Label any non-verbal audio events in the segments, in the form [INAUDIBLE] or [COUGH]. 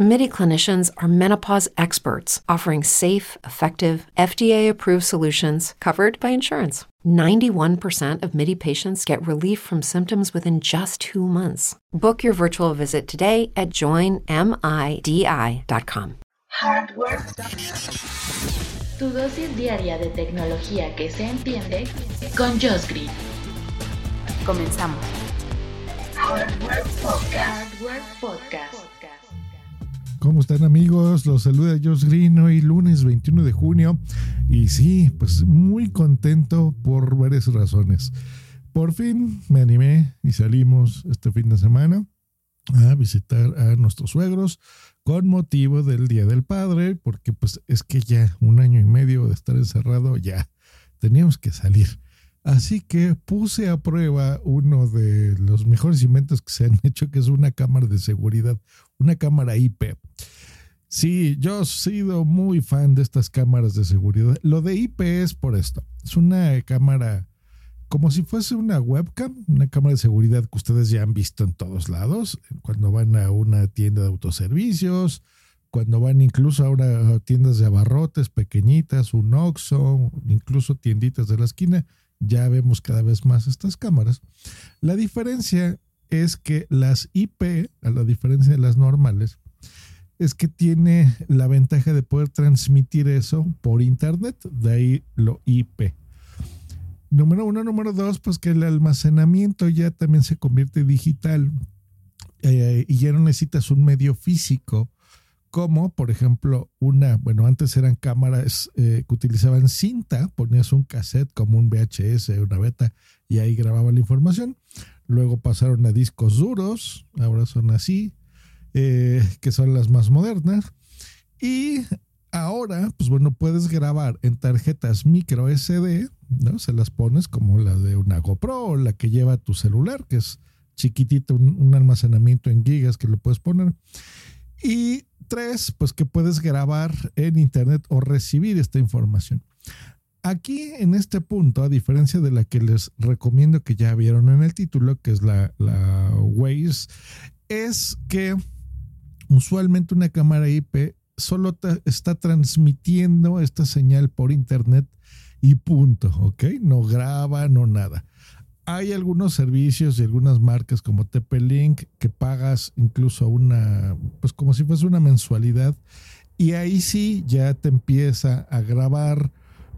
MIDI clinicians are menopause experts offering safe, effective, FDA approved solutions covered by insurance. 91% of MIDI patients get relief from symptoms within just two months. Book your virtual visit today at joinmidi.com. Hardware. Tu dosis diaria de tecnología que se entiende con Josh Green. Comenzamos. Hardware Podcast. Hardware Podcast. ¿Cómo están amigos? Los saluda Josh Green hoy lunes 21 de junio y sí, pues muy contento por varias razones. Por fin me animé y salimos este fin de semana a visitar a nuestros suegros con motivo del Día del Padre, porque pues es que ya un año y medio de estar encerrado, ya teníamos que salir. Así que puse a prueba uno de los mejores inventos que se han [LAUGHS] hecho, que es una cámara de seguridad, una cámara IP. Sí, yo he sido muy fan de estas cámaras de seguridad. Lo de IP es por esto. Es una cámara como si fuese una webcam, una cámara de seguridad que ustedes ya han visto en todos lados, cuando van a una tienda de autoservicios, cuando van incluso ahora a tiendas de abarrotes pequeñitas, un Oxxo, incluso tienditas de la esquina, ya vemos cada vez más estas cámaras. La diferencia es que las IP, a la diferencia de las normales, es que tiene la ventaja de poder transmitir eso por internet, de ahí lo IP. Número uno, número dos, pues que el almacenamiento ya también se convierte digital eh, y ya no necesitas un medio físico como por ejemplo una, bueno, antes eran cámaras eh, que utilizaban cinta, ponías un cassette como un VHS, una beta, y ahí grababa la información. Luego pasaron a discos duros, ahora son así, eh, que son las más modernas. Y ahora, pues bueno, puedes grabar en tarjetas micro SD, ¿no? Se las pones como la de una GoPro o la que lleva tu celular, que es chiquitito, un, almacenamiento en gigas que le puedes poner. Y tres, pues que puedes grabar en internet o recibir esta información. Aquí en este punto, a diferencia de la que les recomiendo que ya vieron en el título, que es la, la Waze, es que usualmente una cámara IP solo está transmitiendo esta señal por internet y punto, ¿ok? No graba, no nada. Hay algunos servicios y algunas marcas como TP-Link que pagas incluso una, pues como si fuese una mensualidad y ahí sí ya te empieza a grabar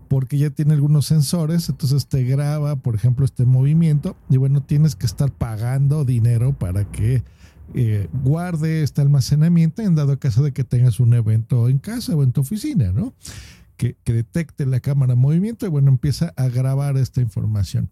porque ya tiene algunos sensores, entonces te graba, por ejemplo, este movimiento y bueno, tienes que estar pagando dinero para que eh, guarde este almacenamiento en dado caso de que tengas un evento en casa o en tu oficina, ¿no? Que, detecte la cámara movimiento y bueno, empieza a grabar esta información.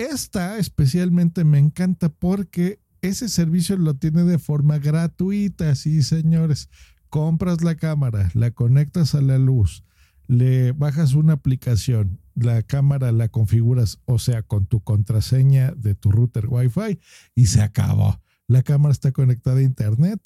Esta especialmente me encanta porque ese servicio lo tiene de forma gratuita, sí, señores. Compras la cámara, la conectas a la luz, le bajas una aplicación, la cámara la configuras, o sea, con tu contraseña de tu router Wi-Fi y se acabó la cámara está conectada a internet,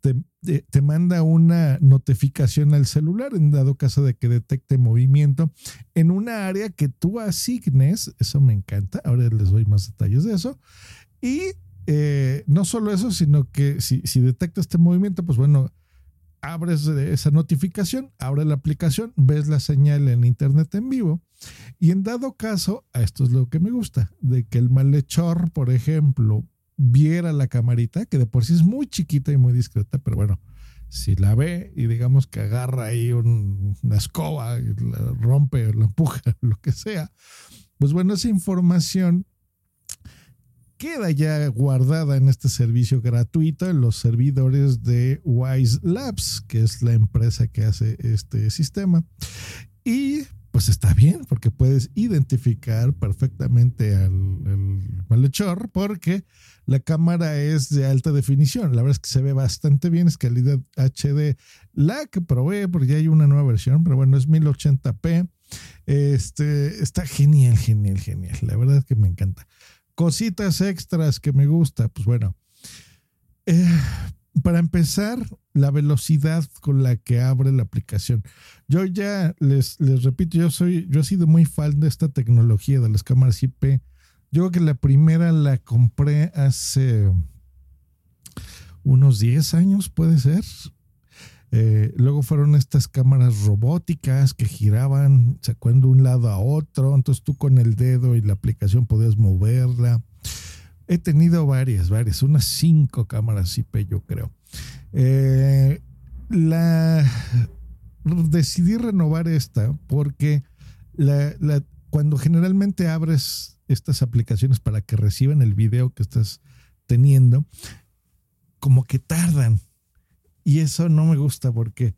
te, manda una notificación al celular en dado caso de que detecte movimiento en una área que tú asignes, eso me encanta, ahora les doy más detalles de eso, y eh, no solo eso, sino que si, si detecta este movimiento, pues bueno, abres esa notificación, abre la aplicación, ves la señal en internet en vivo y en dado caso, esto es lo que me gusta, de que el malhechor, por ejemplo, viera la camarita, que de por sí es muy chiquita y muy discreta, pero bueno, si la ve y digamos que agarra ahí una escoba, la rompe, la empuja, [LAUGHS] lo que sea, pues bueno, esa información queda ya guardada en este servicio gratuito en los servidores de Wise Labs, que es la empresa que hace este sistema. Y pues está bien, porque puedes identificar perfectamente al, malhechor, porque la cámara es de alta definición. La verdad es que se ve bastante bien, es calidad HD. La que probé, porque ya hay una nueva versión, pero bueno, es 1080p. Este, está genial, genial, genial. La verdad es que me encanta. Cositas extras que me gusta, pues bueno. Eh, para empezar, la velocidad con la que abre la aplicación. Yo ya les, les repito, yo soy, yo he sido muy fan de esta tecnología de las cámaras IP. Yo creo que la primera la compré hace unos 10 años, puede ser. Eh, luego fueron estas cámaras robóticas que giraban, sacando de un lado a otro. Entonces tú con el dedo y la aplicación podías moverla. He tenido varias, varias, unas cinco cámaras IP, yo creo. Eh, la decidí renovar esta porque cuando generalmente abres estas aplicaciones para que reciban el video que estás teniendo, como que tardan. Y eso no me gusta porque,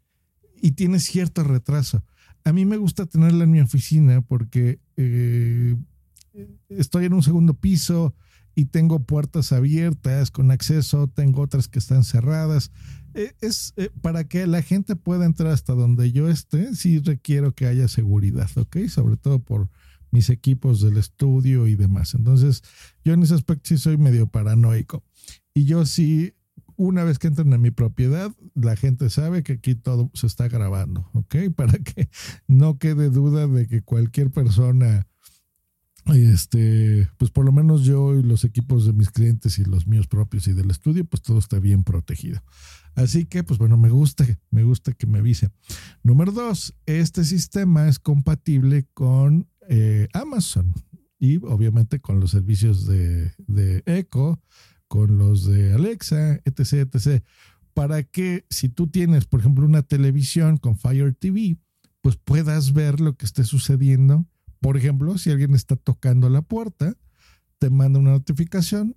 y tiene cierto retraso. A mí me gusta tenerla en mi oficina porque eh, estoy en un segundo piso, y tengo puertas abiertas con acceso, tengo otras que están cerradas. Eh, es eh, para que la gente pueda entrar hasta donde yo esté, sí requiero que haya seguridad, ¿ok? Sobre todo por mis equipos del estudio y demás. Entonces, yo en ese aspecto sí soy medio paranoico. Y yo sí, una vez que entran en mi propiedad, la gente sabe que aquí todo se está grabando, ¿ok? [LAUGHS] Para que no quede duda de que cualquier persona este, pues por lo menos yo y los equipos de mis clientes y los míos propios y del estudio, pues todo está bien protegido. Así que, pues bueno, me gusta, me gusta que me avise. Número dos, este sistema es compatible con eh, Amazon y obviamente con los servicios de, de Echo, con los de Alexa, etc., etc. Para que si tú tienes, por ejemplo, una televisión con Fire TV, pues puedas ver lo que esté sucediendo por ejemplo, si alguien está tocando la puerta, te manda una notificación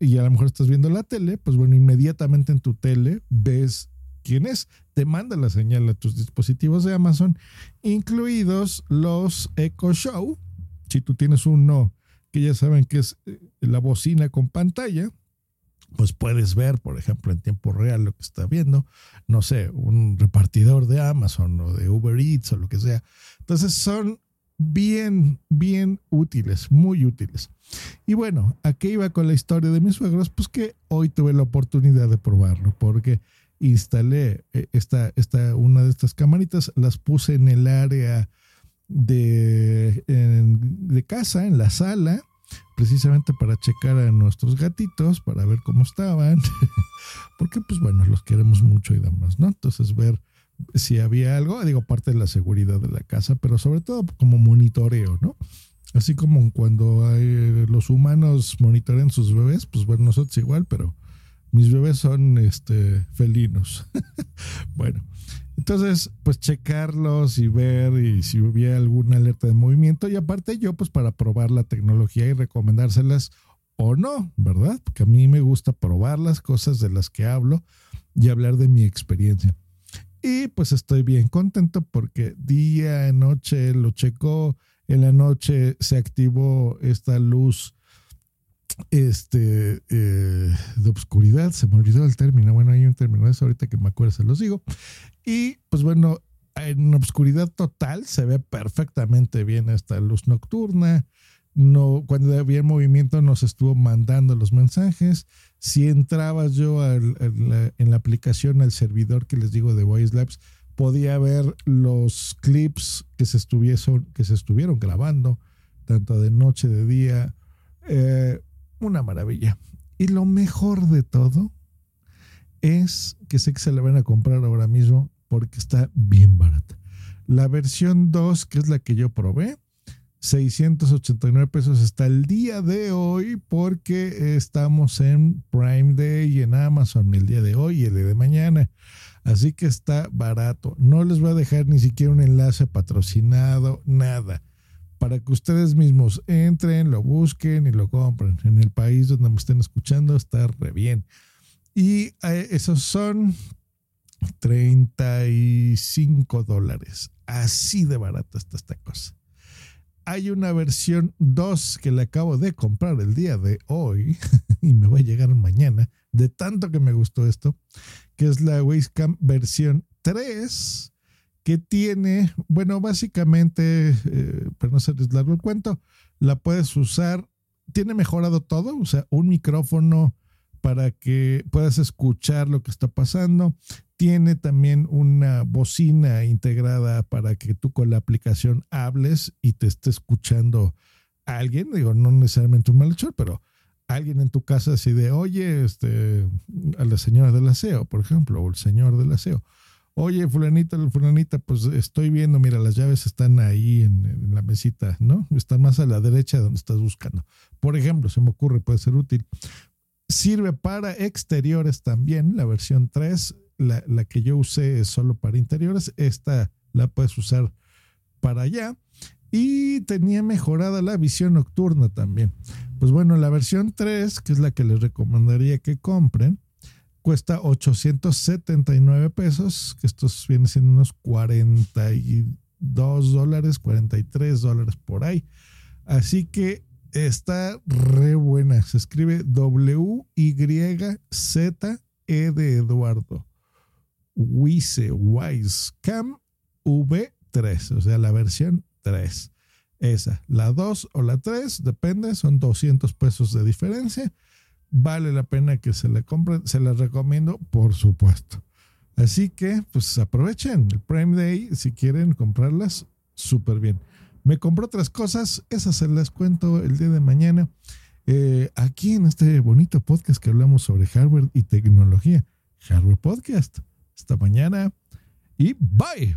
y a lo mejor estás viendo la tele, pues bueno, inmediatamente en tu tele ves quién es, te manda la señal a tus dispositivos de Amazon, incluidos los Echo Show. Si tú tienes uno que ya saben que es eh, la bocina con pantalla, pues puedes ver, por ejemplo, en tiempo real lo que está viendo, no sé, un repartidor de Amazon o de Uber Eats o lo que sea. Entonces son bien, bien útiles, muy útiles. Y bueno, ¿a qué iba con la historia de mis suegros? Pues que hoy tuve la oportunidad de probarlo, porque instalé eh, esta, esta, una de estas camaritas, las puse en el área de, de casa, en la sala, precisamente para checar a nuestros gatitos, para ver cómo estaban, [LAUGHS] porque pues bueno, los queremos mucho y demás, ¿no? Entonces ver si había algo, digo, parte de la seguridad de la casa, pero sobre todo como monitoreo, ¿no? Así como cuando hay, los humanos monitorean sus bebés, pues bueno, nosotros igual, pero mis bebés son este, felinos. [LAUGHS] bueno, entonces, pues checarlos y ver y si hubiera alguna alerta de movimiento. Y aparte yo, pues para probar la tecnología y recomendárselas o no, ¿verdad? Porque a mí me gusta probar las cosas de las que hablo y hablar de mi experiencia. Y pues estoy bien contento porque día, noche lo checó, en la noche se activó esta luz este, eh, de obscuridad, se me olvidó el término, bueno, hay un término de eso ahorita que me acuerdo, se los digo. Y pues bueno, en obscuridad total se ve perfectamente bien esta luz nocturna, no, cuando había movimiento nos estuvo mandando los mensajes. Si entrabas yo en la aplicación, al servidor que les digo de Voice Labs, podía ver los clips que se, estuviesen, que se estuvieron grabando, tanto de noche, de día. Eh, una maravilla. Y lo mejor de todo es que sé que se la van a comprar ahora mismo porque está bien barata. La versión 2, que es la que yo probé, 689 pesos hasta el día de hoy porque estamos en Prime Day y en Amazon el día de hoy y el día de mañana. Así que está barato. No les voy a dejar ni siquiera un enlace patrocinado, nada. Para que ustedes mismos entren, lo busquen y lo compren. En el país donde me estén escuchando está re bien. Y eh, esos son 35 dólares. Así de barata está esta cosa hay una versión 2 que le acabo de comprar el día de hoy [LAUGHS] y me va a llegar mañana, de tanto que me gustó esto, que es la Wacecam versión 3, que tiene, bueno, básicamente, eh, para no hacerles largo el cuento, la puedes usar, tiene mejorado todo, o sea, un micrófono para que puedas escuchar lo que está pasando. Tiene también una bocina integrada para que tú con la aplicación hables y te esté escuchando alguien. Digo, no necesariamente un malhechor, pero alguien en tu casa así de, oye, este, a la señora del aseo, por ejemplo, o el señor del aseo. Oye, fulanita, fulanita, pues estoy viendo, mira, las llaves están ahí en, la mesita, ¿no? Están más a la derecha de donde estás buscando. Por ejemplo, se me ocurre, puede ser útil. Sirve para exteriores también, la versión 3, la, la que yo usé es solo para interiores, esta la puedes usar para allá. Y tenía mejorada la visión nocturna también. Pues bueno, la versión 3, que es la que les recomendaría que compren, cuesta 879 pesos, que estos vienen siendo unos 42 dólares, 43 dólares por ahí. Así que está re buena. Se escribe W-Y-Z-E de Eduardo. Wise, Wise, Cam V3, o sea, la versión 3. Esa, la 2 o la 3, depende, son 200 pesos de diferencia. Vale la pena que se la compren, se las recomiendo, por supuesto. Así que, pues aprovechen el Prime Day si quieren comprarlas, súper bien. Me compré otras cosas, esas se las cuento el día de mañana. Eh, aquí en este bonito podcast que hablamos sobre hardware y tecnología. Hardware Podcast. Hasta mañana y bye.